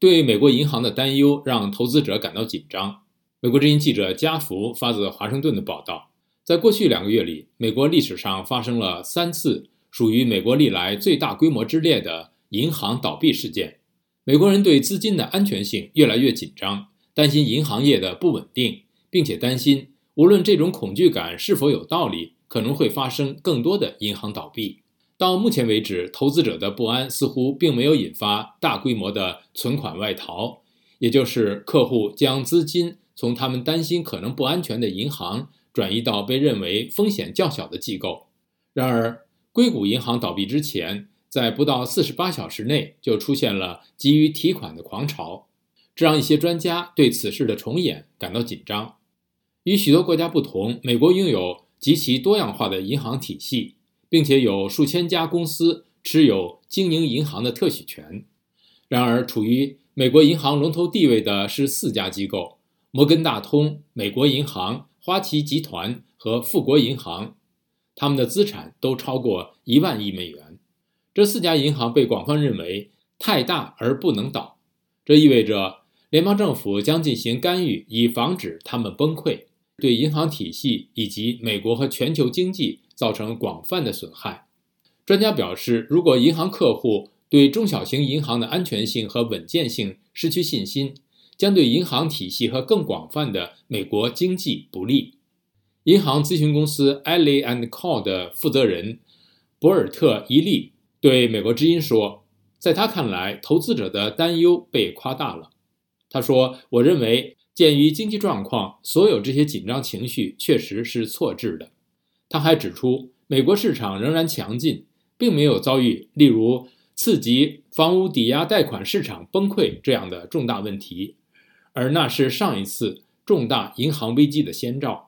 对美国银行的担忧让投资者感到紧张。美国之音记者加福发自华盛顿的报道，在过去两个月里，美国历史上发生了三次属于美国历来最大规模之列的银行倒闭事件。美国人对资金的安全性越来越紧张，担心银行业的不稳定，并且担心无论这种恐惧感是否有道理，可能会发生更多的银行倒闭。到目前为止，投资者的不安似乎并没有引发大规模的存款外逃，也就是客户将资金从他们担心可能不安全的银行转移到被认为风险较小的机构。然而，硅谷银行倒闭之前，在不到四十八小时内就出现了急于提款的狂潮，这让一些专家对此事的重演感到紧张。与许多国家不同，美国拥有极其多样化的银行体系。并且有数千家公司持有经营银行的特许权。然而，处于美国银行龙头地位的是四家机构：摩根大通、美国银行、花旗集团和富国银行。他们的资产都超过一万亿美元。这四家银行被广泛认为太大而不能倒，这意味着联邦政府将进行干预，以防止他们崩溃，对银行体系以及美国和全球经济。造成广泛的损害。专家表示，如果银行客户对中小型银行的安全性和稳健性失去信心，将对银行体系和更广泛的美国经济不利。银行咨询公司 Ally and Co 的负责人博尔特·伊利对美国之音说：“在他看来，投资者的担忧被夸大了。”他说：“我认为，鉴于经济状况，所有这些紧张情绪确实是错置的。”他还指出，美国市场仍然强劲，并没有遭遇例如次级房屋抵押贷款市场崩溃这样的重大问题，而那是上一次重大银行危机的先兆。